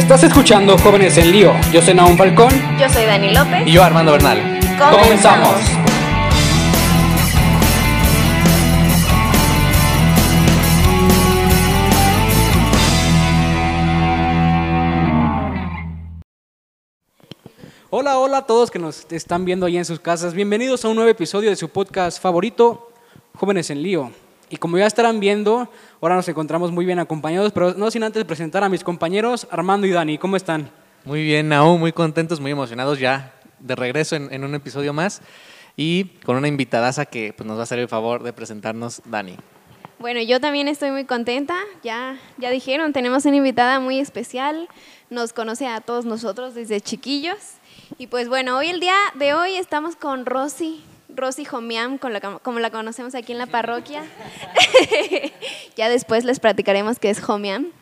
Estás escuchando Jóvenes en Lío. Yo soy Naum Falcón. Yo soy Dani López. Y yo Armando Bernal. Comenzamos. Hola, hola a todos que nos están viendo ahí en sus casas. Bienvenidos a un nuevo episodio de su podcast favorito, Jóvenes en Lío. Y como ya estarán viendo, ahora nos encontramos muy bien acompañados, pero no sin antes presentar a mis compañeros Armando y Dani. ¿Cómo están? Muy bien, Naum, muy contentos, muy emocionados ya de regreso en, en un episodio más y con una invitadaza que pues, nos va a hacer el favor de presentarnos Dani. Bueno, yo también estoy muy contenta. Ya, ya dijeron, tenemos una invitada muy especial. Nos conoce a todos nosotros desde chiquillos. Y pues bueno, hoy el día de hoy estamos con Rosy, Rosy Jomiam, como la conocemos aquí en la parroquia. ya después les platicaremos qué es Jomiam.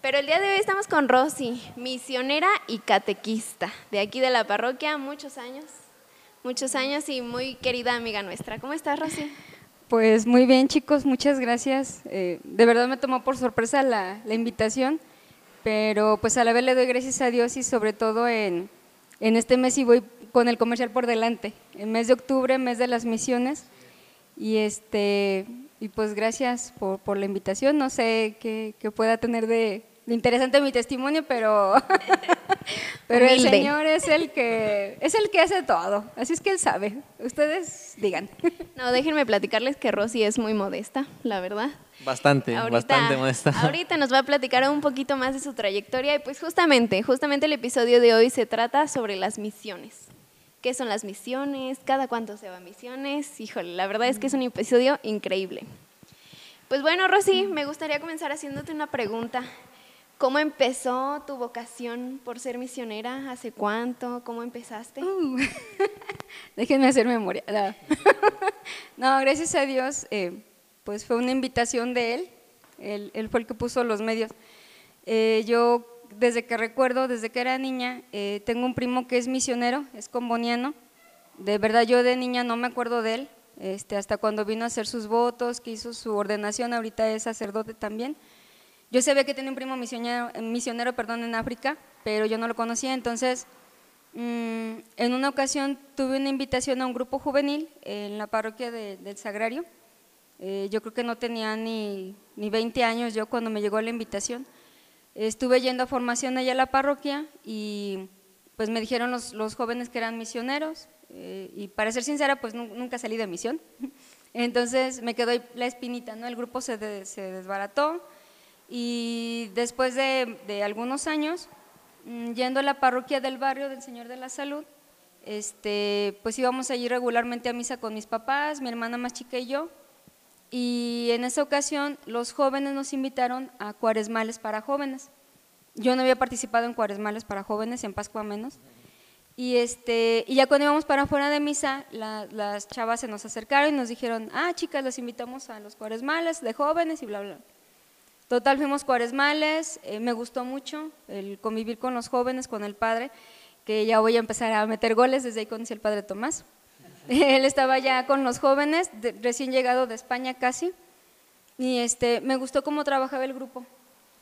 Pero el día de hoy estamos con Rosy, misionera y catequista de aquí de la parroquia, muchos años, muchos años y muy querida amiga nuestra. ¿Cómo estás, Rosy? Pues muy bien chicos, muchas gracias. Eh, de verdad me tomó por sorpresa la, la invitación, pero pues a la vez le doy gracias a Dios y sobre todo en, en este mes y voy con el comercial por delante, el mes de octubre, mes de las misiones. Y este y pues gracias por, por la invitación. No sé qué, qué pueda tener de, de interesante mi testimonio, pero, pero el. Señor es el que es el que hace todo. Así es que él sabe. Ustedes digan. No, déjenme platicarles que Rosy es muy modesta, la verdad. Bastante, bastante modesta. Ahorita nos va a platicar un poquito más de su trayectoria y pues justamente, justamente el episodio de hoy se trata sobre las misiones. ¿Qué son las misiones? ¿Cada cuánto se va a misiones? Híjole, la verdad es que es un episodio increíble. Pues bueno, Rosy, me gustaría comenzar haciéndote una pregunta. ¿Cómo empezó tu vocación por ser misionera? ¿Hace cuánto? ¿Cómo empezaste? Uh, Déjenme hacer memoria. No, No, gracias a Dios, eh, pues fue una invitación de él. Él, él fue el que puso los medios. Eh, yo, desde que recuerdo, desde que era niña, eh, tengo un primo que es misionero, es comboniano. De verdad, yo de niña no me acuerdo de él, este, hasta cuando vino a hacer sus votos, que hizo su ordenación, ahorita es sacerdote también. Yo sabía que tenía un primo misionero, misionero perdón, en África, pero yo no lo conocía, entonces Mm, en una ocasión tuve una invitación a un grupo juvenil en la parroquia de- del Sagrario. Eh, yo creo que no tenía ni, ni 20 años yo cuando me llegó la invitación. Estuve yendo a formación allá a la parroquia y pues me dijeron los, los jóvenes que eran misioneros eh, y para ser sincera pues nu- nunca salí de misión. Entonces me quedó la espinita, ¿no? El grupo se, de- se desbarató y después de, de algunos años Mm, yendo a la parroquia del barrio del Señor de la Salud, este, pues íbamos allí regularmente a misa con mis papás, mi hermana más chica y yo, y en esa ocasión los jóvenes nos invitaron a cuaresmales para jóvenes. Yo no había participado en cuaresmales para jóvenes, en Pascua menos, y, este, y ya cuando íbamos para afuera de misa, la- las chavas se nos acercaron y nos dijeron, ah, chicas, las invitamos a los cuaresmales de jóvenes y bla, bla. Total, fuimos cuaresmales, eh, me gustó mucho el convivir con los jóvenes, con el padre, que ya voy a empezar a meter goles, desde ahí conocí al padre Tomás. Él estaba ya con los jóvenes, de- recién llegado de España casi, y este, me gustó cómo trabajaba el grupo.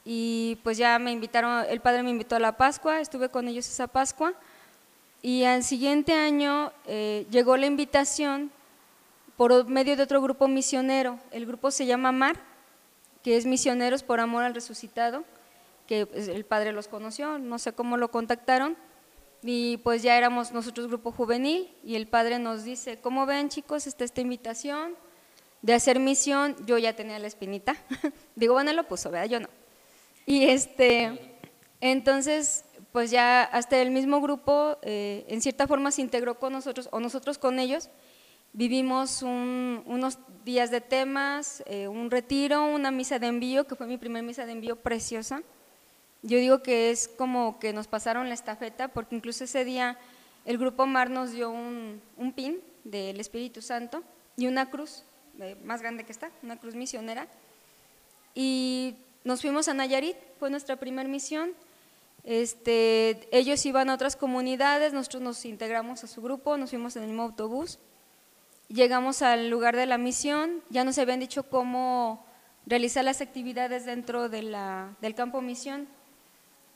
Y pues ya me invitaron, el padre me invitó a la Pascua, estuve con ellos esa Pascua, y al siguiente año eh, llegó la invitación por medio de otro grupo misionero, el grupo se llama MAR, que es Misioneros por Amor al Resucitado, que pues, el padre los conoció, no sé cómo lo contactaron, y pues ya éramos nosotros grupo juvenil, y el padre nos dice, ¿cómo ven chicos? Está esta invitación de hacer misión, yo ya tenía la espinita, digo, bueno, lo puso, ¿verdad? Yo no. Y este, entonces, pues ya hasta el mismo grupo, eh, en cierta forma se integró con nosotros, o nosotros con ellos, Vivimos un- unos días de temas, eh, un retiro, una misa de envío, que fue mi primer misa de envío preciosa. Yo digo que es como que nos pasaron la estafeta, porque incluso ese día el grupo Mar nos dio un, un pin del Espíritu Santo y una cruz, eh, más grande que esta, una cruz misionera. Y nos fuimos a Nayarit, fue nuestra primera misión. Este, ellos iban a otras comunidades, nosotros nos integramos a su grupo, nos fuimos en el mismo autobús. Llegamos al lugar de la misión, ya nos habían dicho cómo realizar las actividades dentro de la- del campo misión.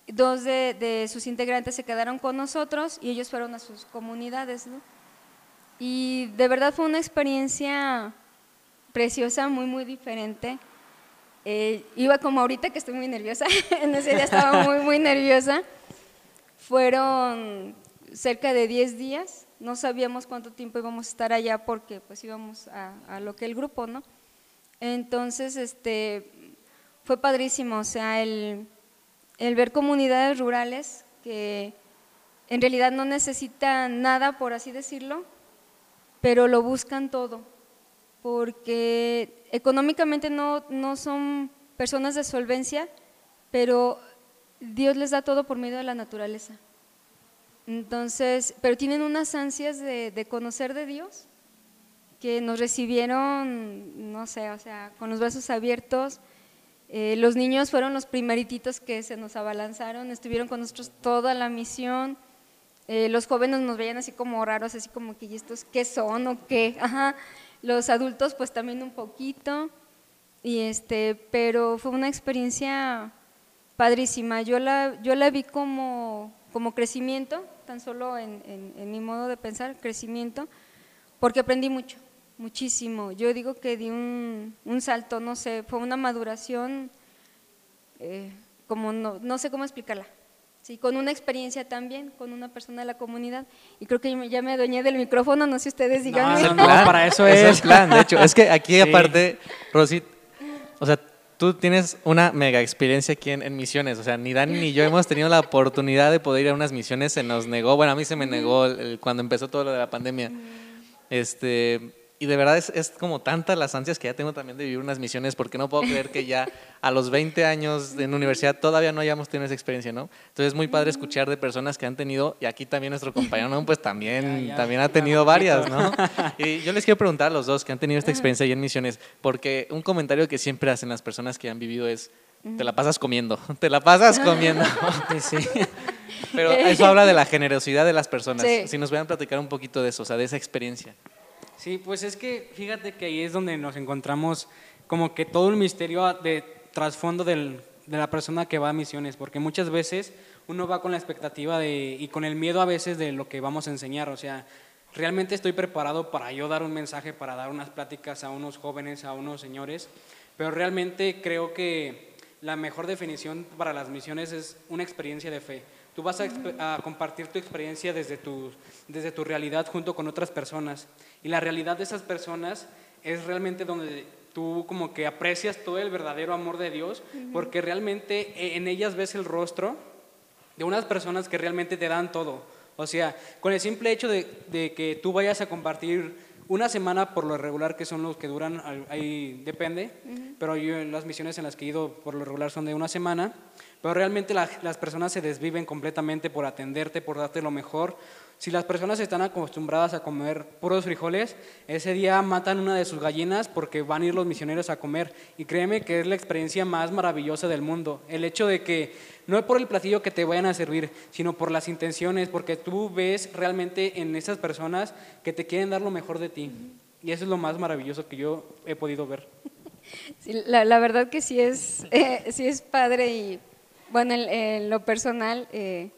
Dos de, de sus integrantes se quedaron con nosotros y ellos fueron a sus comunidades. Y de verdad fue una experiencia preciosa, muy, muy diferente. Eh, iba como ahorita que estoy muy nerviosa, en ese día estaba muy, muy nerviosa. Fueron cerca de 10 días, no sabíamos cuánto tiempo íbamos a estar allá porque pues íbamos a, a lo que el grupo, ¿no? Entonces, este, fue padrísimo, o sea, el, el ver comunidades rurales que en realidad no necesitan nada, por así decirlo, pero lo buscan todo, porque económicamente no, no son personas de solvencia, pero Dios les da todo por medio de la naturaleza. Entonces, pero tienen unas ansias de, de conocer de Dios que nos recibieron, no sé, o sea, con los brazos abiertos. Eh, los niños fueron los primerititos que se nos abalanzaron, estuvieron con nosotros toda la misión. Eh, los jóvenes nos veían así como raros, así como que, ¿y estos qué son o qué? Ajá. Los adultos pues también un poquito. Y este, pero fue una experiencia padrísima. Yo la, yo la vi como, como crecimiento, tan solo en, mi modo de pensar, crecimiento, porque aprendí mucho, muchísimo. Yo digo que di un, un salto, no sé, fue una maduración, eh, como no, no sé cómo explicarla. Sí, con una experiencia también, con una persona de la comunidad. Y creo que ya me adueñé del micrófono, no sé ustedes digan. No, no, para eso es. es el plan, de hecho. Es que aquí Sí. aparte, Rosy, o sea, tú tienes una mega experiencia aquí en, en misiones. O sea, ni Dani ni yo hemos tenido la oportunidad de poder ir a unas misiones. Se nos negó, bueno, a mí se me negó el- el- cuando empezó todo lo de la pandemia. Este, y de verdad es, es como tantas las ansias que ya tengo también de vivir unas misiones, porque no puedo creer que ya a los 20 años en universidad todavía no hayamos tenido esa experiencia, ¿no? Entonces es muy padre escuchar de personas que han tenido, y aquí también nuestro compañero, ¿no? Pues también, Ya, ya, también ha tenido varias. ¿no? Y yo les quiero preguntar a los dos que han tenido esta experiencia ahí en misiones, porque un comentario que siempre hacen las personas que han vivido es, te la pasas comiendo, te la pasas comiendo. Sí, sí. Pero eso habla de la generosidad de las personas. Sí. Si nos pueden platicar un poquito de eso, o sea, de esa experiencia. Sí, pues es que fíjate que ahí es donde nos encontramos como que todo el misterio de trasfondo del- de la persona que va a misiones, porque muchas veces uno va con la expectativa de, y con el miedo a veces de lo que vamos a enseñar, o sea, realmente estoy preparado para yo dar un mensaje, para dar unas pláticas a unos jóvenes, a unos señores, pero realmente creo que la mejor definición para las misiones es una experiencia de fe. Tú vas a, compartir tu experiencia desde tu, desde tu realidad junto con otras personas. Y la realidad de esas personas es realmente donde tú como que aprecias todo el verdadero amor de Dios, porque realmente e- en ellas ves el rostro de unas personas que realmente te dan todo. O sea, con el simple hecho de, de que tú vayas a compartir una semana por lo regular, que son los que duran, ahí depende, pero yo las misiones en las que he ido por lo regular son de una semana, pero realmente la- las personas se desviven completamente por atenderte, por darte lo mejor. Si las personas están acostumbradas a comer puros frijoles, ese día matan una de sus gallinas porque van a ir los misioneros a comer. Y créeme que es la experiencia más maravillosa del mundo. El hecho de que no es por el platillo que te vayan a servir, sino por las intenciones, porque tú ves realmente en esas personas que te quieren dar lo mejor de ti. Y eso es lo más maravilloso que yo he podido ver. Sí, la, verdad que sí es, eh, sí es padre y bueno, en, en lo personal, eh,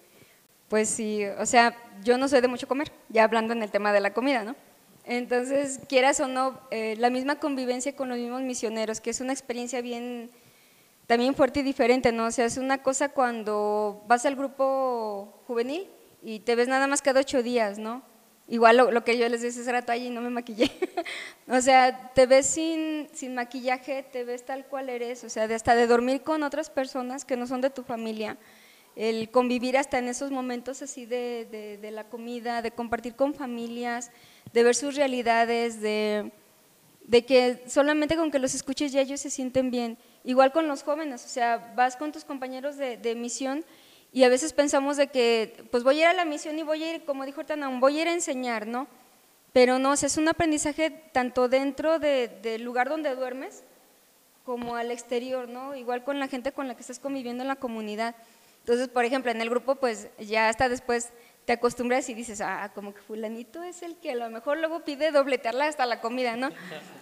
pues sí, o sea, yo no soy de mucho comer, ya hablando en el tema de la comida, ¿no? Entonces, quieras o no, eh, la misma convivencia con los mismos misioneros, que es una experiencia bien, también fuerte y diferente, ¿no? O sea, es una cosa cuando vas al grupo juvenil y te ves nada más cada ocho días, ¿no? Igual lo, que yo les decía hace rato, y no me maquillé. o sea, te ves sin, sin maquillaje, te ves tal cual eres, o sea, de hasta de dormir con otras personas que no son de tu familia, el convivir hasta en esos momentos así de, de- de la comida, de compartir con familias, de ver sus realidades, de, de que solamente con que los escuches ya ellos se sienten bien. Igual con los jóvenes, o sea, vas con tus compañeros de, de misión y a veces pensamos de que, pues voy a ir a la misión y voy a ir, como dijo Ortanaun, voy a ir a enseñar, ¿no? Pero no, o sea, es un aprendizaje tanto dentro de- del lugar donde duermes como al exterior, ¿no? Igual con la gente con la que estás conviviendo en la comunidad. Entonces, por ejemplo, en el grupo, pues ya hasta después te acostumbras y dices, ah, como que fulanito es el que a lo mejor luego pide dobletearla hasta la comida, ¿no?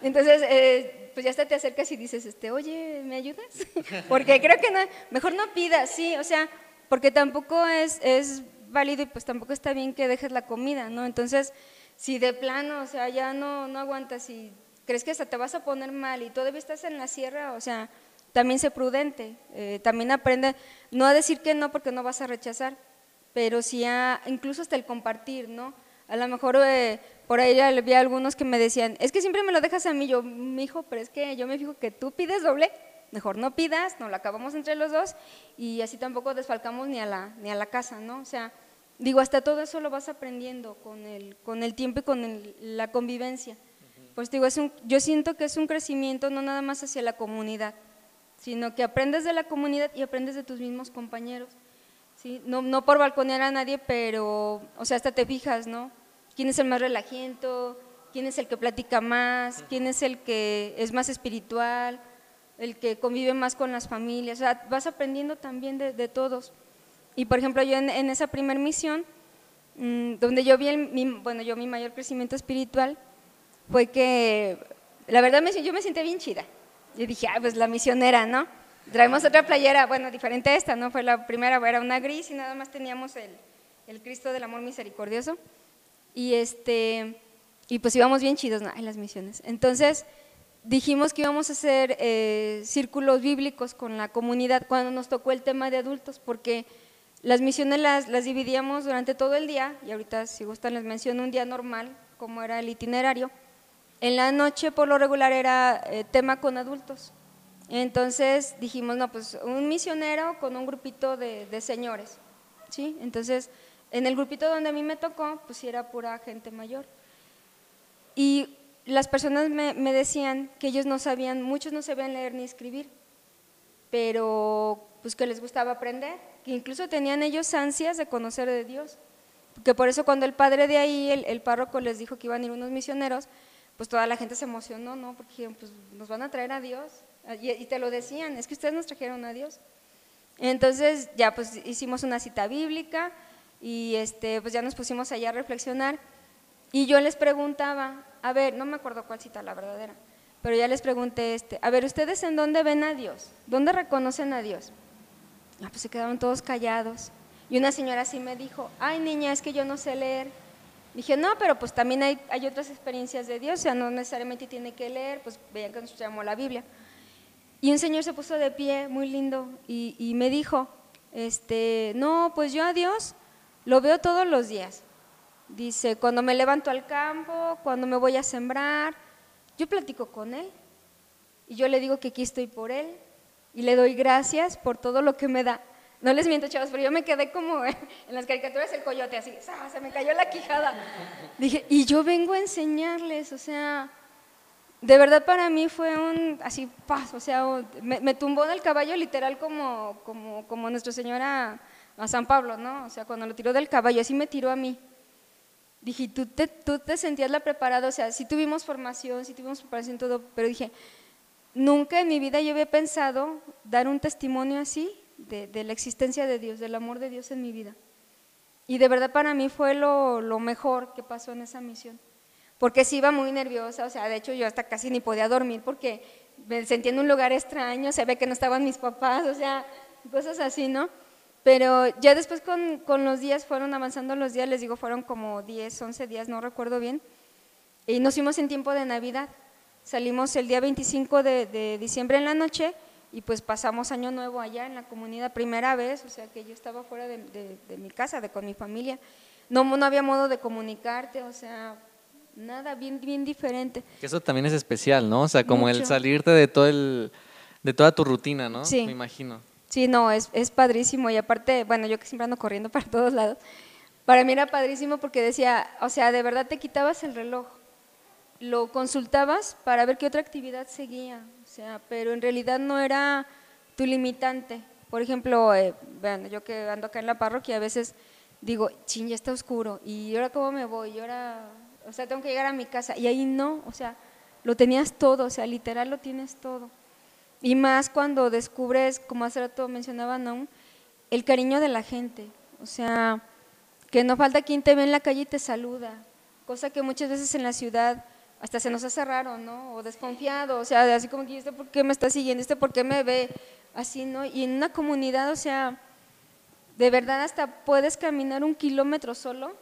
Entonces, eh, pues ya hasta te acercas y dices, este, oye, ¿me ayudas? Porque creo que no, mejor no pidas, sí, o sea, porque tampoco es, es válido y pues tampoco está bien que dejes la comida, ¿no? Entonces, si de plano, o sea, ya no, no aguantas y crees que hasta te vas a poner mal y todavía estás en la sierra, o sea, también sé prudente, eh, también aprende, no a decir que no porque no vas a rechazar, pero sí a, incluso hasta el compartir, ¿no? A lo mejor eh, por ahí había algunos que me decían, es que siempre me lo dejas a mí, yo, mi hijo, pero es que yo me fijo que tú pides doble, mejor no pidas, no lo acabamos entre los dos y así tampoco desfalcamos ni a la, ni a la casa, ¿no? O sea, digo, hasta todo eso lo vas aprendiendo con el, con el tiempo y con la convivencia. Pues digo, es un, yo siento que es un crecimiento no nada más hacia la comunidad, sino que aprendes de la comunidad y aprendes de tus mismos compañeros. ¿Sí? No, no por balconear a nadie, pero, o sea, hasta te fijas, ¿no? quién es el más relajiento, quién es el que platica más, quién es el que es más espiritual, el que convive más con las familias. O sea, vas aprendiendo también de, todos. Y por ejemplo, yo en, esa primer misión, mm, donde yo vi, el, mi, bueno, yo mi mayor crecimiento espiritual, fue que, la verdad, me, yo me sentí bien chida. Yo dije, ah, pues la misionera, ¿no? Traemos otra playera, bueno, diferente a esta, ¿no? Fue la primera, era una gris y nada más teníamos el, el Cristo del Amor Misericordioso. Y, este, y pues íbamos bien chidos en las misiones. Entonces dijimos que íbamos a hacer eh, círculos bíblicos con la comunidad cuando nos tocó el tema de adultos, porque las misiones las, las dividíamos durante todo el día, y ahorita si gustan les menciono un día normal, como era el itinerario. En la noche por lo regular era eh, tema con adultos. Entonces dijimos, no, pues un misionero con un grupito de, de señores. ¿sí? Entonces en el grupito donde a mí me tocó, pues era pura gente mayor. Y las personas me, decían que ellos no sabían, muchos no sabían leer ni escribir, pero pues que les gustaba aprender, que incluso tenían ellos ansias de conocer de Dios. Que por eso cuando el padre de ahí, el, párroco les dijo que iban a ir unos misioneros, pues toda la gente se emocionó, ¿no? Porque dijeron, pues nos van a traer a Dios. Y, y te lo decían, es que ustedes nos trajeron a Dios. Entonces ya pues hicimos una cita bíblica, y este, pues ya nos pusimos allá a reflexionar y yo les preguntaba, a ver, no me acuerdo cuál cita la verdadera, pero ya les pregunté, este, a ver, ¿ustedes en dónde ven a Dios? ¿Dónde reconocen a Dios? Ah, pues se quedaron todos callados. Y una señora así me dijo, ay niña, es que yo no sé leer. Dije, no, pero pues también hay, hay otras experiencias de Dios, o sea, no necesariamente tiene que leer, pues vean que nos llamó la Biblia. Y un señor se puso de pie, muy lindo, y, y me dijo, este, no, pues yo a Dios lo veo todos los días. Dice, cuando me levanto al campo, cuando me voy a sembrar, yo platico con él y yo le digo que aquí estoy por él y le doy gracias por todo lo que me da. No les miento, chavos, pero yo me quedé como en las caricaturas el coyote, así, se me cayó la quijada. Dije, y yo vengo a enseñarles, o sea, de verdad para mí fue un, así, paz, o sea, me, me tumbó del caballo literal como, como, como Nuestra Señora a San Pablo, ¿no? O sea, cuando lo tiró del caballo, así me tiró a mí. Dije, ¿tú te, tú te sentías la preparada? O sea, sí tuvimos formación, sí tuvimos preparación todo, pero dije, nunca en mi vida yo había pensado dar un testimonio así de, de, la existencia de Dios, del amor de Dios en mi vida. Y de verdad para mí fue lo, lo mejor que pasó en esa misión. Porque sí iba muy nerviosa, o sea, de hecho yo hasta casi ni podía dormir porque me sentía en un lugar extraño, se ve que no estaban mis papás, o sea, cosas así, ¿no? Pero ya después con, con, los días, fueron avanzando los días, les digo, fueron como 10, 11 días, no recuerdo bien, y nos fuimos en tiempo de Navidad. Salimos el día 25 de, de, diciembre en la noche y pues pasamos año nuevo allá en la comunidad, primera vez, o sea que yo estaba fuera de, de mi casa, de con mi familia. No, no había modo de comunicarte, o sea, nada, bien, bien diferente. Eso también es especial, ¿no? O sea, como el salirte de todo el, de toda tu rutina, ¿no? Sí. Me imagino. Sí, no, es, es padrísimo y aparte, bueno, yo que siempre ando corriendo para todos lados, para mí era padrísimo porque decía, o sea, de verdad te quitabas el reloj, lo consultabas para ver qué otra actividad seguía, o sea, pero en realidad no era tu limitante. Por ejemplo, eh, vean, yo que ando acá en la parroquia, a veces digo, ching, ya está oscuro, y ahora cómo me voy, y ahora, o sea, tengo que llegar a mi casa, y ahí no, o sea, lo tenías todo, o sea, literal lo tienes todo. Y más cuando descubres, como hace rato mencionaba ¿no? el cariño de la gente. O sea, que no falta quien te ve en la calle y te saluda, cosa que muchas veces en la ciudad hasta se nos hace raro, ¿no? O desconfiado, o sea, así como que este por qué me está siguiendo, este por qué me ve, así, ¿no? Y en una comunidad, o sea, de verdad hasta puedes caminar un kilómetro solo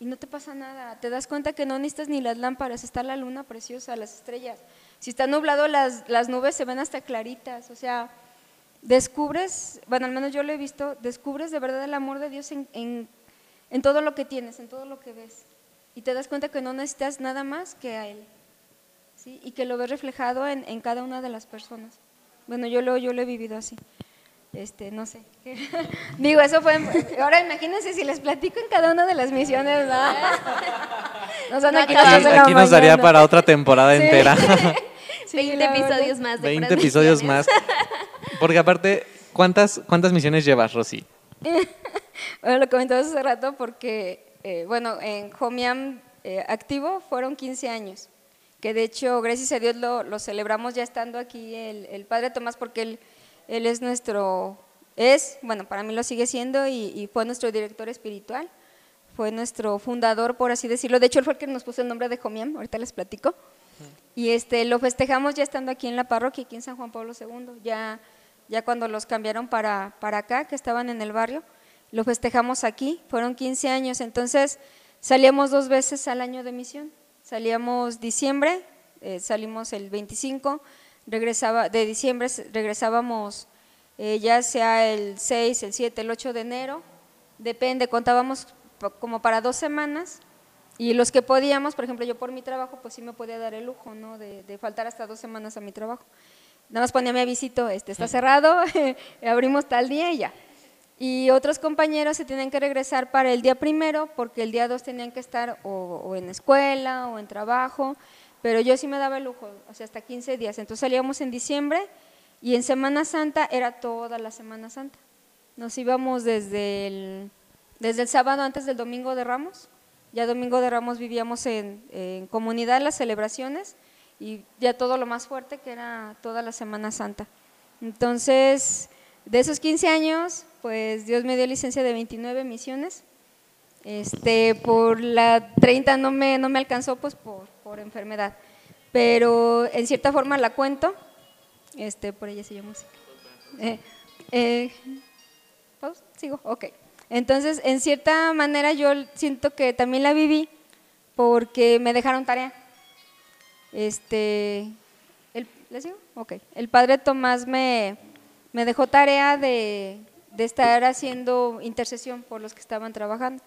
y no te pasa nada. Te das cuenta que no necesitas ni las lámparas, está la luna preciosa, las estrellas. Si está nublado, las, las nubes se ven hasta claritas. O sea, descubres, bueno, al menos yo lo he visto, descubres de verdad el amor de Dios en, en, en todo lo que tienes, en todo lo que ves. Y te das cuenta que no necesitas nada más que a Él. ¿sí? Y que lo ves reflejado en, en cada una de las personas. Bueno, yo lo, yo lo he vivido así. Este, no sé. Digo, eso fue. Ahora imagínense si les platico en cada una de las misiones, ¿no? Nos van a Aquí, la aquí nos daría para otra temporada Sí. entera. Sí, 20 la verdad. episodios más de 20 puras episodios misiones. más. Porque aparte, ¿cuántas, cuántas misiones llevas, Rosy? Bueno, lo comentaba hace rato porque, eh, bueno, en Jomiam eh, activo fueron 15 años, que de hecho, gracias a Dios, lo, lo celebramos ya estando aquí el, el Padre Tomás, porque él, él es nuestro, es, bueno, para mí lo sigue siendo y, y fue nuestro director espiritual, fue nuestro fundador, por así decirlo. De hecho, él fue el que nos puso el nombre de Jomiam, ahorita les platico. Y este, lo festejamos ya estando aquí en la parroquia, aquí en San Juan Pablo II, ya, ya cuando los cambiaron para, para acá, que estaban en el barrio, lo festejamos aquí, fueron 15 años, entonces salíamos dos veces al año de misión, salíamos diciembre, eh, salimos el 25, regresaba, de diciembre regresábamos eh, ya sea el 6, el 7, el 8 de enero, depende, contábamos como para dos semanas, y los que podíamos, por ejemplo, yo por mi trabajo, pues sí me podía dar el lujo, ¿no? De, de faltar hasta dos semanas a mi trabajo. Nada más ponía mi avisito, este, está cerrado, abrimos tal día y ya. Y otros compañeros se tienen que regresar para el día primero, porque el día dos tenían que estar o, o en escuela o en trabajo, pero yo sí me daba el lujo, o sea, hasta 15 días. Entonces salíamos en diciembre y en Semana Santa era toda la Semana Santa. Nos íbamos desde el, desde el sábado antes del Domingo de Ramos, ya Domingo de Ramos vivíamos en, en comunidad las celebraciones y ya todo lo más fuerte que era toda la Semana Santa. Entonces, de esos 15 años, pues Dios me dio licencia de 29 misiones. Este, por la 30 no me, no me alcanzó pues por, por enfermedad, pero en cierta forma la cuento, este, por ella se música. Eh, eh, ¿pausa? ¿Sigo? Ok. Entonces, en cierta manera yo siento que también la viví porque me dejaron tarea. Este, el, ¿le sigo? Ok. El padre Tomás me, me dejó tarea de, de estar haciendo intercesión por los que estaban trabajando.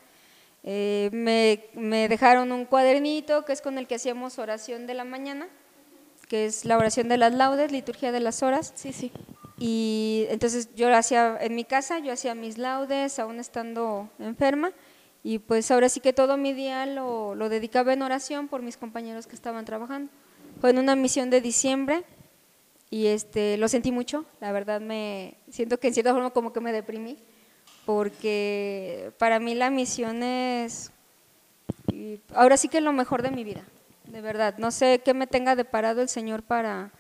Eh, me, me dejaron un cuadernito que es con el que hacíamos oración de la mañana, que es la oración de las laudes, liturgia de las horas. Sí, sí. Y entonces yo lo hacía en mi casa, yo hacía mis laudes, aún estando enferma, y pues ahora sí que todo mi día lo, lo dedicaba en oración por mis compañeros que estaban trabajando. Fue en una misión de diciembre y este, lo sentí mucho, la verdad me siento que en cierta forma como que me deprimí, porque para mí la misión es ahora sí que es lo mejor de mi vida, de verdad. No sé qué me tenga deparado el Señor para,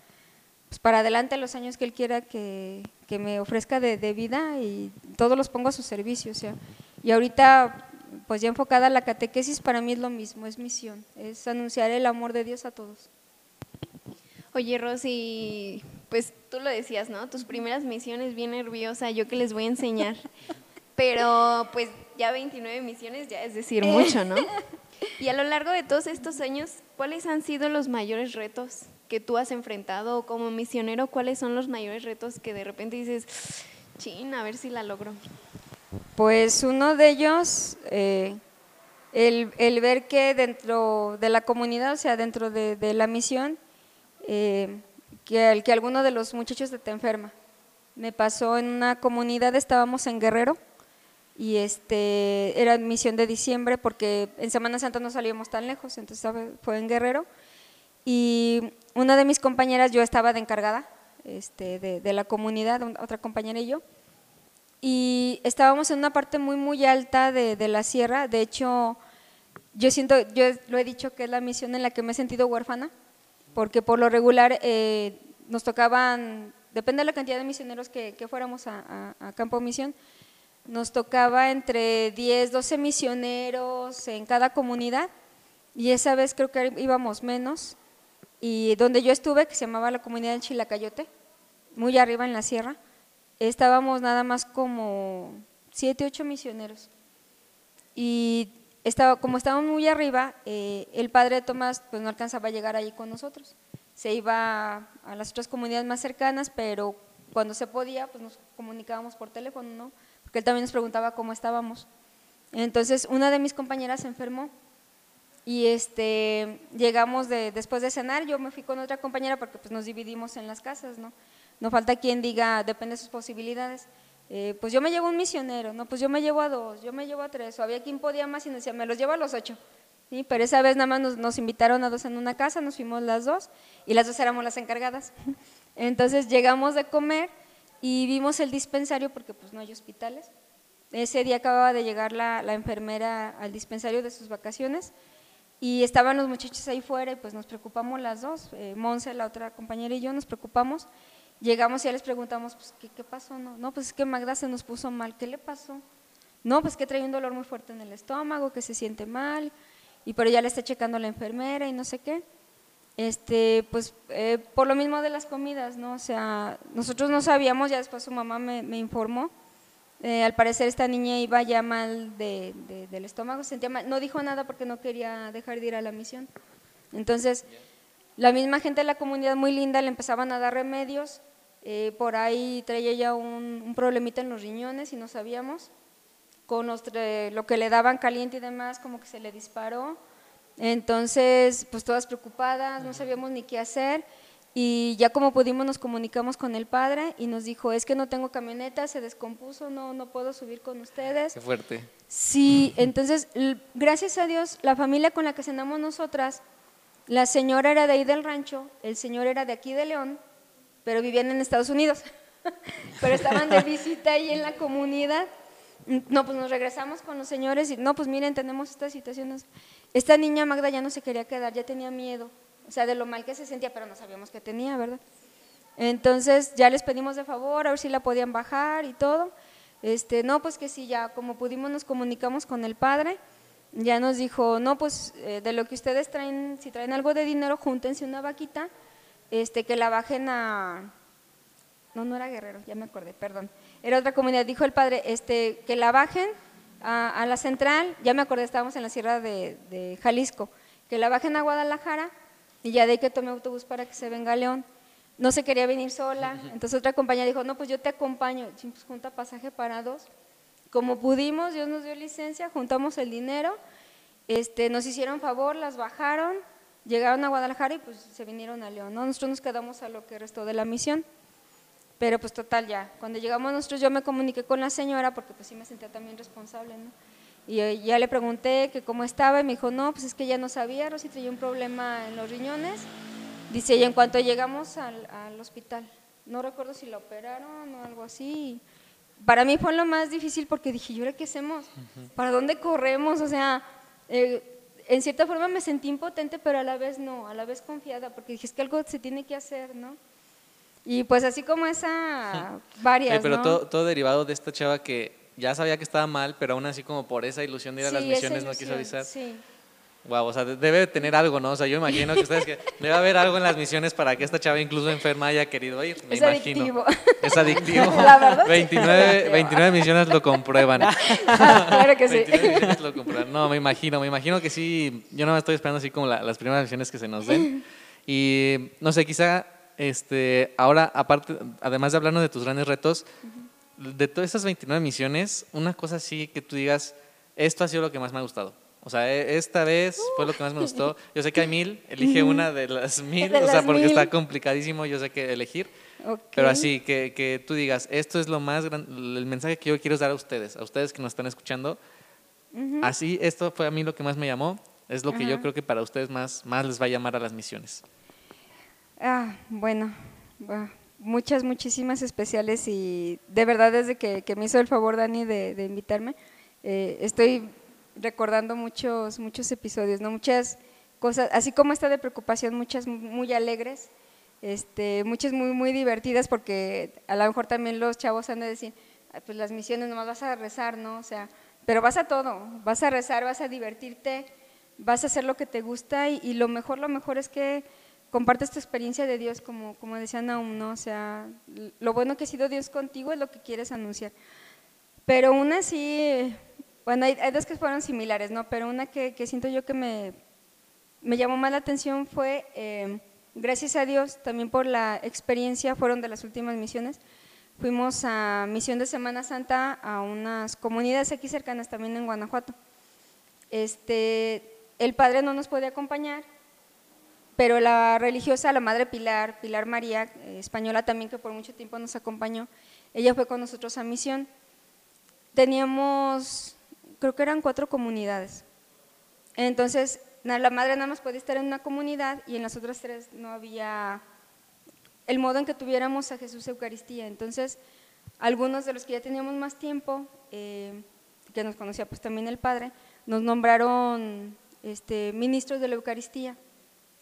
pues para adelante los años que Él quiera que, que me ofrezca de, de vida y todos los pongo a su servicio. O sea, y ahorita, pues ya enfocada a la catequesis, para mí es lo mismo, es misión, es anunciar el amor de Dios a todos. Oye, Rosy, pues tú lo decías, ¿no? Tus primeras misiones bien nerviosa, yo que les voy a enseñar. Pero pues ya 29 misiones ya es decir mucho, ¿no? Y a lo largo de todos estos años, ¿cuáles han sido los mayores retos que tú has enfrentado O como misionero? ¿Cuáles son los mayores retos que de repente dices, chin, a ver si la logro? Pues uno de ellos, eh, el, el ver que dentro de la comunidad, o sea, dentro de, de la misión, eh, que, el, que alguno de los muchachos te enferma. Me pasó en una comunidad, estábamos en Guerrero, y este era misión de diciembre porque en Semana Santa no salíamos tan lejos, entonces fue en Guerrero. Y una de mis compañeras, yo estaba de encargada este, de, la comunidad, un- otra compañera y yo, y estábamos en una parte muy muy alta de, la sierra, de hecho yo siento, yo lo he dicho que es la misión en la que me he sentido huérfana, porque por lo regular eh, nos tocaban, depende de la cantidad de misioneros que, fuéramos a campo misión, nos tocaba entre 10, 12 misioneros en cada comunidad y esa vez creo que íbamos menos y donde yo estuve, que se llamaba la comunidad del Chilacayote, muy arriba en la sierra, estábamos nada más como siete, ocho misioneros. Y estaba, como estábamos muy arriba, eh, el padre Tomás pues no alcanzaba a llegar ahí con nosotros. Se iba a las otras comunidades más cercanas, pero cuando se podía, pues nos comunicábamos por teléfono, ¿no? Porque él también nos preguntaba cómo estábamos. Entonces, una de mis compañeras se enfermó y este, llegamos de, después de cenar, yo me fui con otra compañera porque pues nos dividimos en las casas, ¿no? No falta quien diga, depende de sus posibilidades. Eh, pues yo me llevo un misionero, no, pues yo me llevo a dos, yo me llevo a tres, o había quien podía más y nos decía, me los llevo a los ocho. ¿Sí? Pero esa vez nada más nos, nos, invitaron a dos en una casa, nos fuimos las dos y las dos éramos las encargadas. Entonces llegamos de comer y vimos el dispensario porque pues no hay hospitales. Ese día acababa de llegar la, la enfermera al dispensario de sus vacaciones y estaban los muchachos ahí fuera y pues nos preocupamos las dos, eh, Monse, la otra compañera y yo nos preocupamos. Llegamos y ya les preguntamos, pues, ¿qué, ¿qué, pasó? No, no, pues es que Magda se nos puso mal, ¿qué le pasó? No, pues que trae un dolor muy fuerte en el estómago, que se siente mal, y pero ya le está checando la enfermera y no sé qué. Este, pues eh, por lo mismo de las comidas, ¿no? O sea, nosotros no sabíamos, ya después su mamá me, me informó, eh, al parecer esta niña iba ya mal de, de, del estómago, se sentía mal. No dijo nada porque no quería dejar de ir a la misión. Entonces, la misma gente de la comunidad muy linda le empezaban a dar remedios. Eh, por ahí traía ya un, un, problemita en los riñones y no sabíamos. Con los, lo que le daban caliente y demás, como que se le disparó. Entonces, pues todas preocupadas, no sabíamos ni qué hacer. Y ya como pudimos nos comunicamos con el padre y nos dijo, es que no tengo camioneta, se descompuso, no, no puedo subir con ustedes. Qué fuerte. Sí, entonces, gracias a Dios, la familia con la que cenamos nosotras, la señora era de ahí del rancho, el señor era de aquí de León, pero vivían en Estados Unidos, pero estaban de visita ahí en la comunidad. No, pues nos regresamos con los señores y no, pues miren, tenemos estas situaciones. Esta niña Magda ya no se quería quedar, ya tenía miedo o sea, de lo mal que se sentía, pero no sabíamos que tenía, ¿verdad? Entonces ya les pedimos de favor a ver si la podían bajar y todo. Este, no, pues que sí, ya como pudimos nos comunicamos con el padre, ya nos dijo, no, pues eh, de lo que ustedes traen, si traen algo de dinero, júntense una vaquita, este, que la bajen a... No, no era Guerrero, ya me acordé, perdón. Era otra comunidad, dijo el padre, este, que la bajen a, a la central, ya me acordé, estábamos en la sierra de, de Jalisco, que la bajen a Guadalajara y ya de ahí que tomé autobús para que se venga a León. No se quería venir sola, entonces otra compañía dijo, no, pues yo te acompaño, pues junta pasaje para dos. Como pudimos, Dios nos dio licencia, juntamos el dinero, este, nos hicieron favor, las bajaron, llegaron a Guadalajara y pues se vinieron a León. ¿no? Nosotros nos quedamos a lo que restó de la misión. Pero pues total ya, cuando llegamos nosotros yo me comuniqué con la señora porque pues sí me sentía también responsable, ¿no? Y ya le pregunté que cómo estaba y me dijo, no, pues es que ya no sabía, Rosy traía un problema en los riñones. Dice, y en cuanto llegamos al, al hospital, no recuerdo si la operaron o algo así. Para mí fue lo más difícil porque dije, ¿y ahora qué hacemos? ¿Para dónde corremos? O sea, eh, en cierta forma me sentí impotente, pero a la vez no, a la vez confiada, porque dije, es que algo se tiene que hacer, ¿no? Y pues así como esa, varias, Eh, pero ¿no? todo, todo derivado de esta chava que ya sabía que estaba mal, pero aún así como por esa ilusión de ir a las Sí, misiones no quiso avisar. Sí. Wow, o sea, de- debe de tener algo, ¿no? O sea, yo imagino que ustedes que debe haber algo en las misiones para que esta chava incluso enferma haya querido ir. Me Es imagino. adictivo. Es adictivo. La verdad, sí, 29, es adictivo. 29 misiones lo comprueban. claro que sí. 29 misiones lo comprueban. No, me imagino, me imagino que sí. Yo no me estoy esperando así como la- las primeras misiones que se nos den. Y no sé, quizá este, ahora, aparte, además de hablarnos de tus grandes retos, de todas esas 29 misiones, una cosa así que tú digas, esto ha sido lo que más me ha gustado. O sea, e- esta vez fue lo que más me gustó. Yo sé que hay mil, elige una de las mil, De o sea, porque mil. está complicadísimo, yo sé que elegir. Pero así, que, que tú digas, esto es lo más gran, el mensaje que yo quiero dar a ustedes, a ustedes que nos están escuchando. Así, esto fue a mí lo que más me llamó, es lo que yo creo que para ustedes más, más les va a llamar a las misiones. Ah, bueno, muchas, muchísimas especiales y de verdad desde que, que me hizo el favor Dani de, invitarme, eh, estoy recordando muchos, muchos episodios, ¿no? Muchas cosas, así como esta de preocupación, muchas muy alegres, este, muchas muy, muy divertidas porque a lo mejor también los chavos han de decir, "Ay, pues las misiones nomás vas a rezar, ¿no? O sea, pero vas a todo, vas a rezar, vas a divertirte, vas a hacer lo que te gusta y, y lo mejor, lo mejor es que compartes tu experiencia de Dios, como, como decía Naum, ¿no? O sea, lo bueno que ha sido Dios contigo es lo que quieres anunciar. Pero una sí, bueno, hay, hay dos que fueron similares, ¿no? Pero una que, que siento yo que me, me llamó más la atención fue, eh, gracias a Dios, también por la experiencia, fueron de las últimas misiones, fuimos a misión de Semana Santa a unas comunidades aquí cercanas, también en Guanajuato. Este, el padre no nos podía acompañar, pero la religiosa, la Madre Pilar, Pilar María, eh, española también, que por mucho tiempo nos acompañó, ella fue con nosotros a misión. Teníamos, creo que eran cuatro comunidades. Entonces, la madre nada más podía estar en una comunidad y en las otras tres no había el modo en que tuviéramos a Jesús Eucaristía. Entonces, algunos de los que ya teníamos más tiempo, eh, que nos conocía pues también el Padre, nos nombraron este, ministros de la Eucaristía.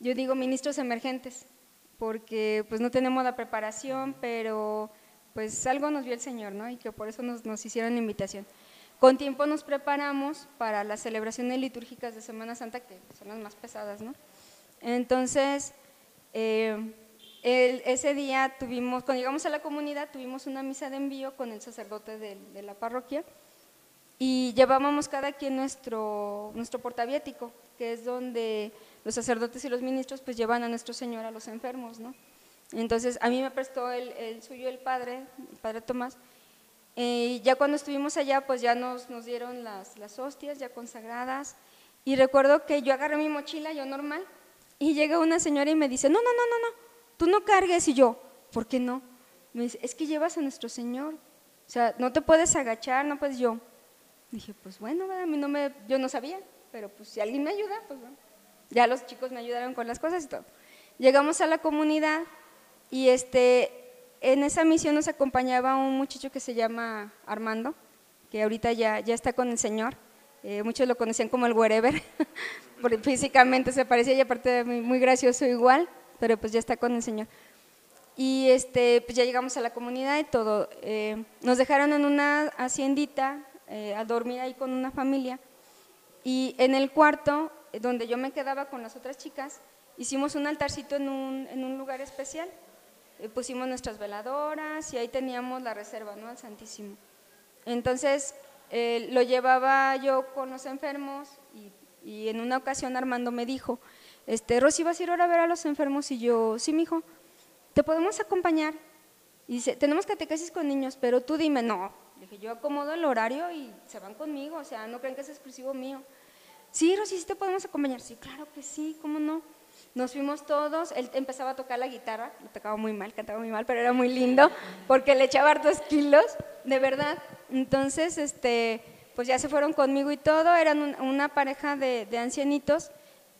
Yo digo ministros emergentes, porque pues no tenemos la preparación, pero pues algo nos vio el Señor, ¿no? Y que por eso nos, hicieron la invitación. Con tiempo nos preparamos para las celebraciones litúrgicas de Semana Santa, que son las más pesadas, ¿no? Entonces, eh, ese día tuvimos, cuando llegamos a la comunidad, tuvimos una misa de envío con el sacerdote de, de la parroquia y llevábamos cada quien nuestro, nuestro portaviético, que es donde los sacerdotes y los ministros pues llevan a nuestro Señor a los enfermos, ¿no? Entonces a mí me prestó el, el suyo el padre, el padre Tomás, y eh, ya cuando estuvimos allá pues ya nos, nos dieron las, las hostias ya consagradas y recuerdo que yo agarré mi mochila, yo normal, y llega una señora y me dice, no, no, no, no, no, tú no cargues, y yo, ¿por qué no? Me dice, es que llevas a nuestro Señor, o sea, no te puedes agachar, no puedes yo. Dije, pues bueno, a mí no me, yo no sabía, pero pues si alguien me ayuda, pues bueno. Ya los chicos me ayudaron con las cosas y todo. Llegamos a la comunidad y este, en esa misión nos acompañaba un muchacho que se llama Armando, que ahorita ya, ya está con el Señor. Eh, muchos lo conocían como el wherever, porque físicamente se parecía y aparte muy, muy gracioso igual, pero pues ya está con el Señor. Y este, pues ya llegamos a la comunidad y todo. Eh, nos dejaron en una haciendita eh, a dormir ahí con una familia. Y en el cuarto, donde yo me quedaba con las otras chicas, hicimos un altarcito en un, en un lugar especial. Eh, pusimos nuestras veladoras y ahí teníamos la reserva, ¿no? Al Santísimo. Entonces, lo llevaba yo con los enfermos y, y, en una ocasión Armando me dijo, este, Rosy, ¿vas a ir ahora a ver a los enfermos? Y yo, sí, mi hijo, ¿te podemos acompañar? Y dice, tenemos catequesis con niños, pero tú dime, no, dije, yo acomodo el horario y se van conmigo, o sea, no creen que es exclusivo mío. Sí, Rosy, ¿sí te podemos acompañar? Sí, claro que sí, ¿cómo no? Nos fuimos todos, él empezaba a tocar la guitarra, lo tocaba muy mal, cantaba muy mal, pero era muy lindo, porque le echaba hartos kilos, de verdad. Entonces, este, pues ya se fueron conmigo y todo, eran una pareja de, ancianitos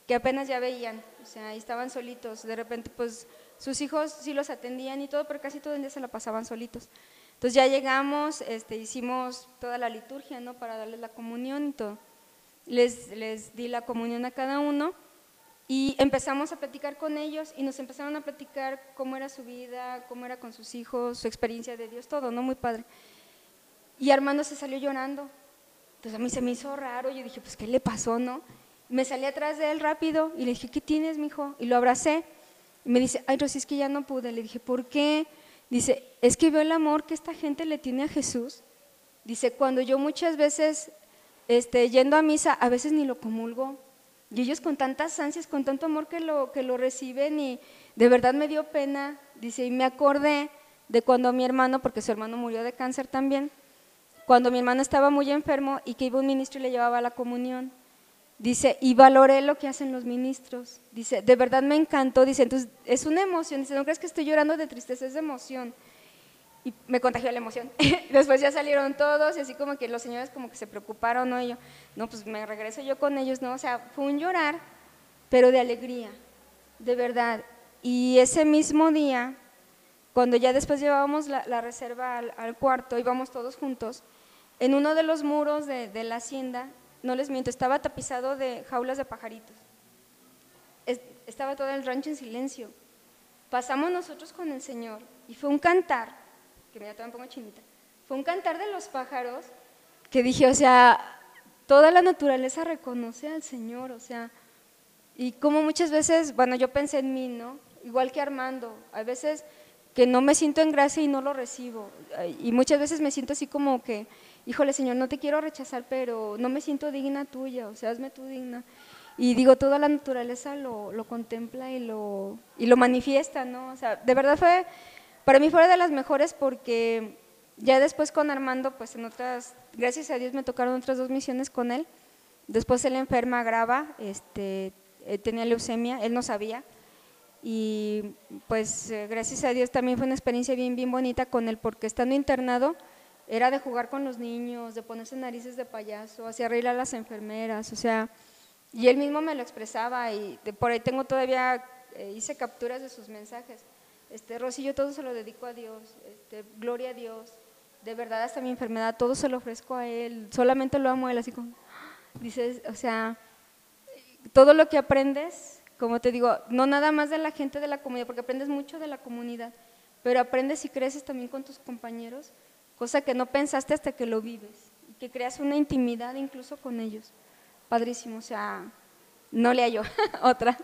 que apenas ya veían, o sea, estaban solitos, de repente pues sus hijos sí los atendían y todo, pero casi todo el día se la pasaban solitos. Entonces ya llegamos, este, hicimos toda la liturgia, ¿no? Para darles la comunión y todo. Les, di la comunión a cada uno y empezamos a platicar con ellos y nos empezaron a platicar cómo era su vida, cómo era con sus hijos, su experiencia de Dios, todo, ¿no? Muy padre. Y Armando se salió llorando. Entonces a mí se me hizo raro, yo dije, pues, ¿qué le pasó, no? Me salí atrás de él rápido y le dije, ¿qué tienes, mijo? Y lo abracé. Y me dice, ay, Rosy, es que ya no pude. Le dije, ¿por qué? Dice, es que veo el amor que esta gente le tiene a Jesús. Dice, cuando yo muchas veces, este, yendo a misa, a veces ni lo comulgo. Y ellos con tantas ansias, con tanto amor que lo, que lo reciben y de verdad me dio pena. Dice, y me acordé de cuando mi hermano, porque su hermano murió de cáncer también, cuando mi hermano estaba muy enfermo y que iba un ministro y le llevaba la comunión. Dice, y valoré lo que hacen los ministros. Dice, de verdad me encantó. Dice, entonces es una emoción. Dice, no crees que estoy llorando de tristeza, es de emoción. Y me contagió la emoción. Después ya salieron todos y así como que los señores como que se preocuparon, ¿no? Y yo, no, pues me regreso yo con ellos, ¿no? O sea, fue un llorar, pero de alegría, de verdad. Y ese mismo día, cuando ya después llevábamos la, la reserva al, al, cuarto, íbamos todos juntos, en uno de los muros de, de la hacienda no les miento, estaba tapizado de jaulas de pajaritos. Estaba todo el rancho en silencio. Pasamos nosotros con el Señor y fue un cantar, que me da un poco chinita, fue un cantar de los pájaros que dije, o sea, toda la naturaleza reconoce al Señor, o sea, y como muchas veces, bueno, yo pensé en mí, ¿no? Igual que Armando, a veces que no me siento en gracia y no lo recibo. Y muchas veces me siento así como que, híjole Señor, no te quiero rechazar, pero no me siento digna tuya, o sea, hazme tú digna. Y digo, toda la naturaleza lo, lo contempla y lo, y lo manifiesta, ¿no? O sea, de verdad fue, para mí fue de las mejores porque ya después con Armando, pues en otras, gracias a Dios me tocaron otras dos misiones con él. Después él enferma grava, este, eh, tenía leucemia, él no sabía. Y pues eh, gracias a Dios también fue una experiencia bien, bien bonita con él, porque estando internado era de jugar con los niños, de ponerse narices de payaso, hacía reír a las enfermeras, o sea, y él mismo me lo expresaba y por ahí tengo todavía, eh, hice capturas de sus mensajes. Este, Rosy, yo todo se lo dedico a Dios, este, gloria a Dios, de verdad hasta mi enfermedad, todo se lo ofrezco a Él, solamente lo amo a Él, así como, dices, o sea, todo lo que aprendes, como te digo, no nada más de la gente de la comunidad, porque aprendes mucho de la comunidad, pero aprendes y creces también con tus compañeros, cosa que no pensaste hasta que lo vives, y que creas una intimidad incluso con ellos. Padrísimo, o sea, no le hallo otra,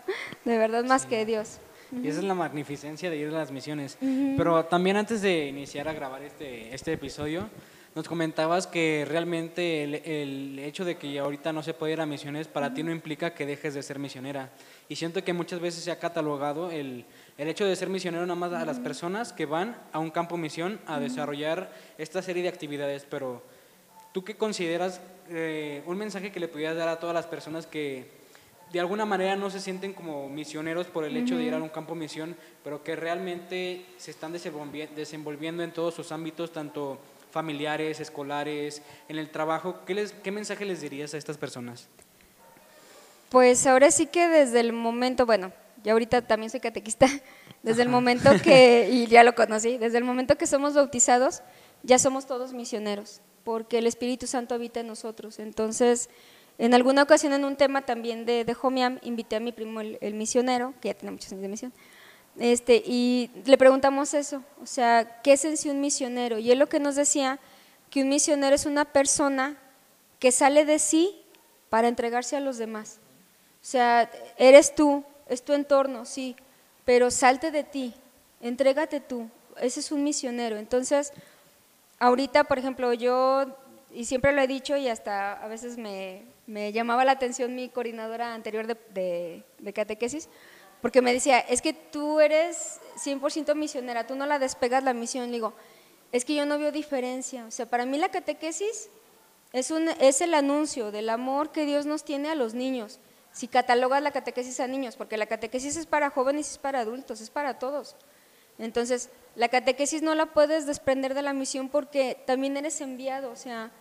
de verdad, más que Dios. Y esa es la magnificencia de ir a las misiones. Pero también antes de iniciar a grabar este, este episodio, nos comentabas que realmente el, hecho de que ahorita no se puede ir a misiones para ti no implica que dejes de ser misionera. Y siento que muchas veces se ha catalogado el, el hecho de ser misionero nada más a las personas que van a un campo misión a desarrollar esta serie de actividades. Pero, ¿tú qué consideras eh, un mensaje que le pudieras dar a todas las personas que de alguna manera no se sienten como misioneros por el hecho de ir a un campo misión, pero que realmente se están desenvolviendo en todos sus ámbitos, tanto familiares, escolares, en el trabajo. ¿Qué, les, qué mensaje les dirías a estas personas? Pues ahora sí que desde el momento, bueno, ya ahorita también soy catequista, desde el momento que, y ya lo conocí, desde el momento que somos bautizados, ya somos todos misioneros, porque el Espíritu Santo habita en nosotros. Entonces, en alguna ocasión en un tema también de, de Homiam, invité a mi primo el, misionero, que ya tiene muchos años de misión, este, y le preguntamos eso, o sea, ¿qué es en sí un misionero? Y él lo que nos decía, que un misionero es una persona que sale de sí para entregarse a los demás. O sea, eres tú, es tu entorno, sí, pero salte de ti, entrégate tú, ese es un misionero. Entonces, ahorita, por ejemplo, yo, y siempre lo he dicho y hasta a veces me, me llamaba la atención mi coordinadora anterior de, catequesis, porque me decía, es que tú eres 100% misionera, tú no la despegas la misión. Le digo, es que yo no veo diferencia. O sea, para mí la catequesis es, un, es el anuncio del amor que Dios nos tiene a los niños. Si catalogas la catequesis a niños, porque la catequesis es para jóvenes es para adultos, es para todos. Entonces, la catequesis no la puedes desprender de la misión porque también eres enviado, o sea,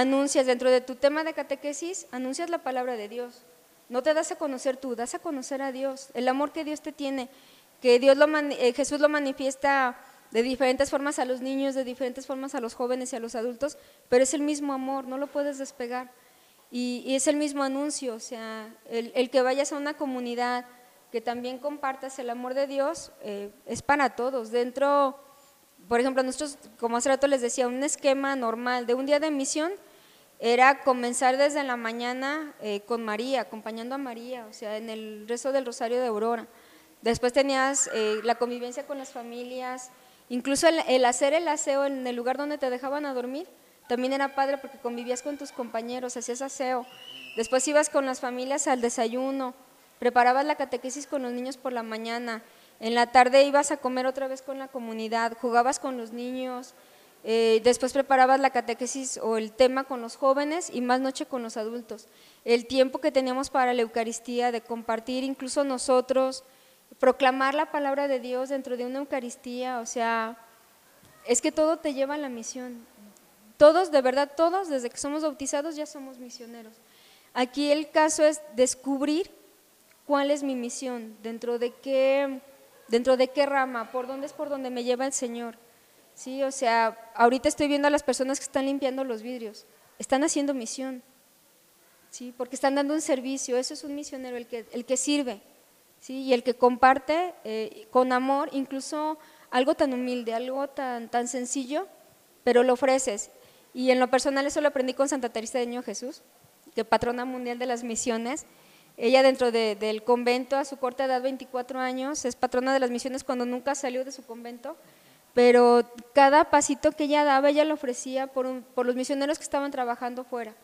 anuncias dentro de tu tema de catequesis, anuncias la palabra de Dios. No te das a conocer tú, das a conocer a Dios, el amor que Dios te tiene, que Dios eh, Jesús lo manifiesta de diferentes formas a los niños, de diferentes formas a los jóvenes y a los adultos, pero es el mismo amor, no lo puedes despegar. Y, es el mismo anuncio, o sea, el, que vayas a una comunidad, que también compartas el amor de Dios, eh, es para todos. Dentro por ejemplo, nosotros, como hace rato les decía, un esquema normal de un día de misión era comenzar desde la mañana eh, con María, acompañando a María, o sea, en el rezo del Rosario de Aurora. Después tenías eh, la convivencia con las familias, incluso el, hacer el aseo en el lugar donde te dejaban a dormir, también era padre porque convivías con tus compañeros, hacías aseo. Después ibas con las familias al desayuno, preparabas la catequesis con los niños por la mañana, en la tarde ibas a comer otra vez con la comunidad, jugabas con los niños, eh, después preparabas la catequesis o el tema con los jóvenes y más noche con los adultos. El tiempo que teníamos para la Eucaristía, de compartir incluso nosotros, proclamar la palabra de Dios dentro de una Eucaristía, o sea, es que todo te lleva a la misión. Todos, de verdad, todos, desde que somos bautizados ya somos misioneros. Aquí el caso es descubrir cuál es mi misión, dentro de qué ¿Dentro de qué rama? ¿Por dónde es por donde me lleva el Señor? Sí, o sea, ahorita estoy viendo a las personas que están limpiando los vidrios. Están haciendo misión. Sí, porque están dando un servicio. Eso es un misionero, el que, el que sirve. Sí, y el que comparte eh, con amor, incluso algo tan humilde, algo tan, tan sencillo, pero lo ofreces. Y en lo personal eso lo aprendí con Santa Teresa de Niño Jesús, que patrona mundial de las misiones Ella dentro de- del convento, a su corta edad, 24 años, es patrona de las misiones cuando nunca salió de su convento, pero cada pasito que ella daba, ella lo ofrecía por, por los misioneros que estaban trabajando fuera.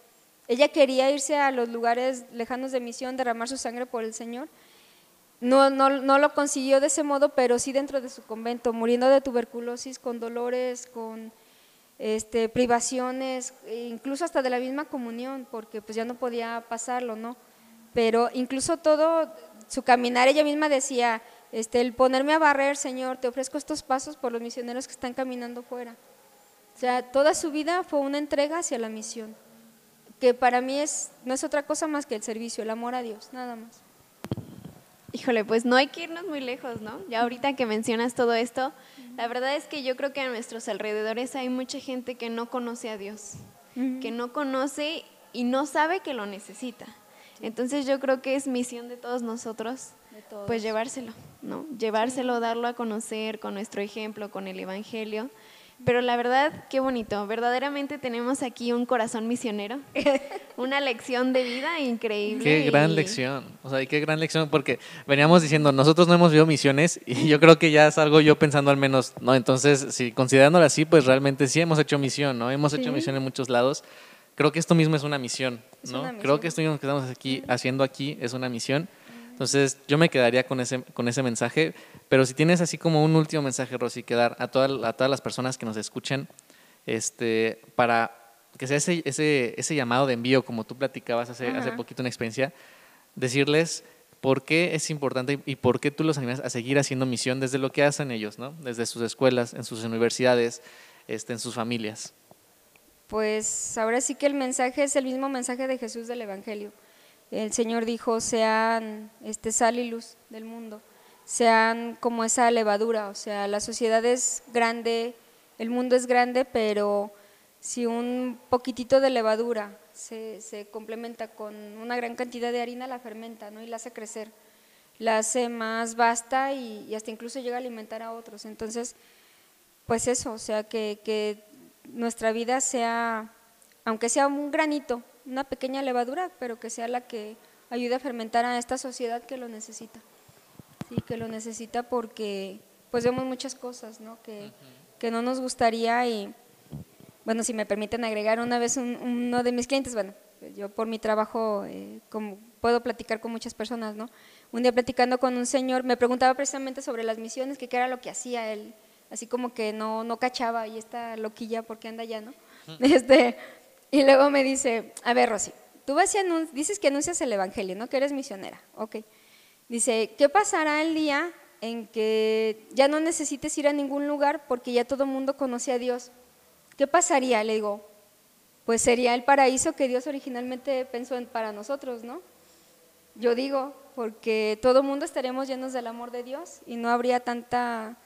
Ella quería irse a los lugares lejanos de misión, derramar su sangre por el Señor. No, no, no lo consiguió de ese modo, pero sí dentro de su convento, muriendo de tuberculosis, con dolores, con este, privaciones, e incluso hasta de la misma comunión, porque pues ya no podía pasarlo, ¿no? Pero incluso todo su caminar, ella misma decía, este, el ponerme a barrer, Señor, te ofrezco estos pasos por los misioneros que están caminando fuera. O sea, toda su vida fue una entrega hacia la misión, que para mí es, no es otra cosa más que el servicio, el amor a Dios, nada más. Híjole, pues no hay que irnos muy lejos, ¿no? Ya ahorita que mencionas todo esto, la verdad es que yo creo que a nuestros alrededores hay mucha gente que no conoce a Dios, que no conoce y no sabe que lo necesita. Entonces yo creo que es misión de todos nosotros, De todos. pues llevárselo, ¿no? Llevárselo, darlo a conocer con nuestro ejemplo, con el Evangelio. Pero la verdad, qué bonito. Verdaderamente tenemos aquí un corazón misionero, una lección de vida increíble. Qué gran y- lección, o sea, y qué gran lección, porque veníamos diciendo, nosotros no hemos vivido misiones y yo creo que ya es algo yo pensando al menos, ¿no? Entonces, si considerándolo así, pues realmente sí hemos hecho misión, ¿no? Hemos hecho Sí. misión en muchos lados. Creo que esto mismo es una misión, ¿no? una Creo que esto mismo que estamos aquí haciendo aquí es una misión. Entonces, yo me quedaría con ese, con ese mensaje, pero si tienes así como un último mensaje, Rosy, que dar a, toda- a todas las personas que nos escuchen, este, para que sea ese, ese, ese llamado de envío, como tú platicabas hace, hace poquito una experiencia, decirles por qué es importante y por qué tú los animas a seguir haciendo misión desde lo que hacen ellos, ¿no? Desde sus escuelas, en sus universidades, este, en sus familias. Pues ahora sí que el mensaje es el mismo mensaje de Jesús del Evangelio. El Señor dijo, sean este, sal y luz del mundo, sean como esa levadura, o sea, la sociedad es grande, el mundo es grande, pero si un poquitito de levadura se, complementa con una gran cantidad de harina, la fermenta ¿no? y la hace crecer, la hace más vasta y, hasta incluso llega a alimentar a otros. Entonces, pues eso, o sea, que nuestra vida sea, aunque sea un granito, una pequeña levadura, pero que sea la que ayude a fermentar a esta sociedad que lo necesita. Sí, que lo necesita porque pues vemos muchas cosas, ¿no? Que, que no nos gustaría y, bueno, si me permiten agregar, una vez un- uno de mis clientes, bueno, yo por mi trabajo eh, como puedo platicar con muchas personas, ¿no? Un día platicando con un señor, me preguntaba precisamente sobre las misiones, que qué era lo que hacía él, así como que no, no cachaba y esta loquilla, ¿por qué anda allá, no? Este, y luego me dice, a ver, Rosy, tú vas y dices que anuncias el Evangelio, ¿no? Que eres misionera, ok. Dice, ¿qué pasará el día en que ya no necesites ir a ningún lugar porque ya todo el mundo conoce a Dios? ¿Qué pasaría? Le digo, pues sería el paraíso que Dios originalmente pensó en, para nosotros, ¿no? Yo digo, porque todo el mundo estaríamos llenos del amor de Dios y no habría tanta,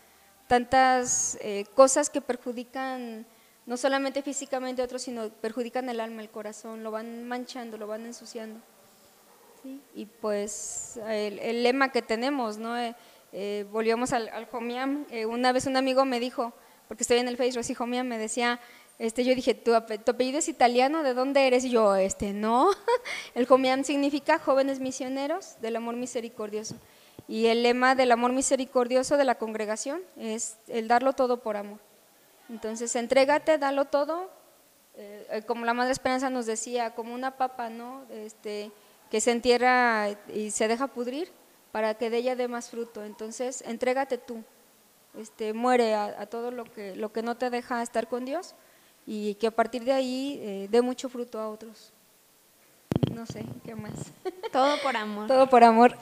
tantas eh, cosas que perjudican no solamente físicamente a otros, sino perjudican el alma, el corazón, lo van manchando, lo van ensuciando. ¿sí? Y pues el, el lema que tenemos, ¿no? Eh, eh, volvíamos al, al Jomiam, eh, una vez un amigo me dijo, porque estoy en el Facebook, Rosy Jomiam, me decía, este, yo dije, ¿Tu, ape- ¿tu apellido es italiano? ¿De dónde eres? Y yo, este, no. El Jomiam significa jóvenes misioneros del amor misericordioso. Y el lema del amor misericordioso de la congregación es el darlo todo por amor. Entonces, entrégate, dalo todo, eh, eh, como la Madre Esperanza nos decía, como una papa, ¿no? Este, que se entierra y se deja pudrir para que de ella dé más fruto. Entonces, entrégate tú, este, muere a, a todo lo que, lo que no te deja estar con Dios y que a partir de ahí eh, dé mucho fruto a otros. No sé, ¿qué más? Todo por amor. Todo por amor.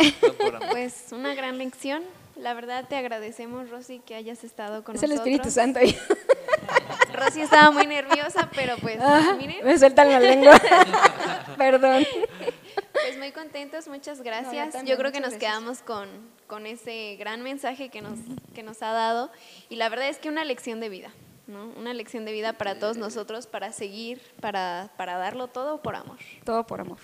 Pues una gran lección. La verdad te agradecemos, Rosy, que hayas estado con Es el nosotros. Espíritu Santo. ahí. Rosy estaba muy nerviosa, pero pues, Ah, miren, me sueltan la lengua. Perdón. pues muy contentos, muchas gracias. también, yo creo que nos gracias. quedamos con, con ese gran mensaje que nos, que nos ha dado. Y la verdad es que una lección de vida, ¿no? Una lección de vida para todos nosotros, para seguir, para, para darlo todo por amor. Todo por amor.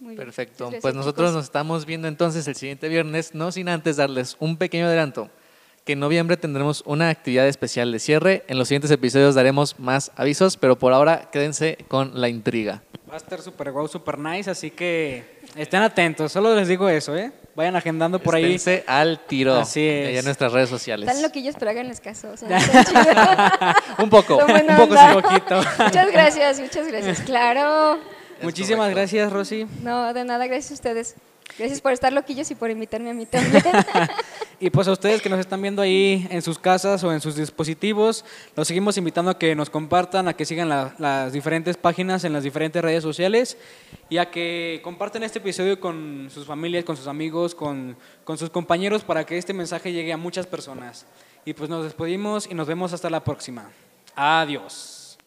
Muy bien. Perfecto. Pues nosotros nos estamos viendo entonces el siguiente viernes, no sin antes darles un pequeño adelanto, que en noviembre tendremos una actividad especial de cierre. En los siguientes episodios daremos más avisos, pero por ahora quédense con la intriga. Va a estar súper guau, súper nice, así que estén atentos. Solo les digo eso, ¿eh? Vayan agendando por ahí. Esténse al tiro. Así es. Allá en nuestras redes sociales. Están loquillos, pero háganles caso. o sea, un poco. Un poco, sí, poquito. Muchas gracias, muchas gracias. Claro. Es Muchísimas correcto. gracias, Rosy. No, de nada, gracias a ustedes. Gracias por estar loquillos y por invitarme a mí también. Y pues a ustedes que nos están viendo ahí en sus casas o en sus dispositivos, los seguimos invitando a que nos compartan, a que sigan la- las diferentes páginas en las diferentes redes sociales y a que compartan este episodio con sus familias, con sus amigos, con, con sus compañeros para que este mensaje llegue a muchas personas. Y pues nos despedimos y nos vemos hasta la próxima. Adiós.